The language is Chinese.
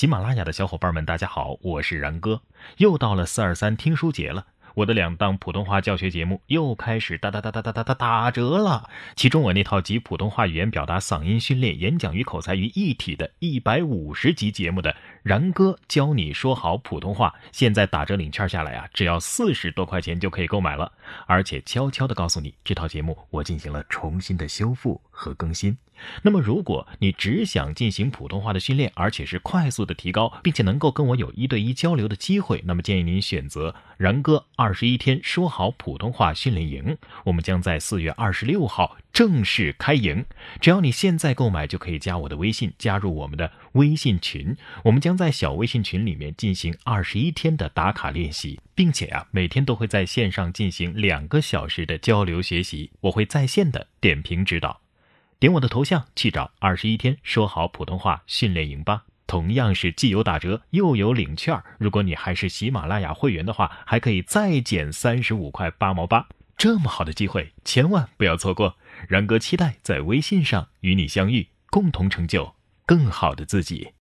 喜马拉雅的小伙伴们，大家好，我是然哥，又到了四二三听书节了。我的两档普通话教学节目又开始哒哒哒哒哒哒哒打折了。其中我那套集普通话语言表达、嗓音训练、演讲与口才于一体的一百五十集节目的然哥教你说好普通话，现在打折领券下来啊，只要四十多块钱就可以购买了。而且悄悄的告诉你，这套节目我进行了重新的修复和更新。那么，如果你只想进行普通话的训练，而且是快速的提高，并且能够跟我有一对一交流的机会，那么建议您选择然哥二十一天说好普通话训练营。我们将在四月二十六号正式开营，只要你现在购买，就可以加我的微信，加入我们的微信群。我们将在小微信群里面进行二十一天的打卡练习，并且啊，每天都会在线上进行两个小时的交流学习，我会在线的点评指导。点我的头像去找二十一天说好普通话训练营吧，同样是既有打折又有领券。如果你还是喜马拉雅会员的话，还可以再减三十五块八毛八。这么好的机会，千万不要错过！然哥期待在微信上与你相遇，共同成就更好的自己。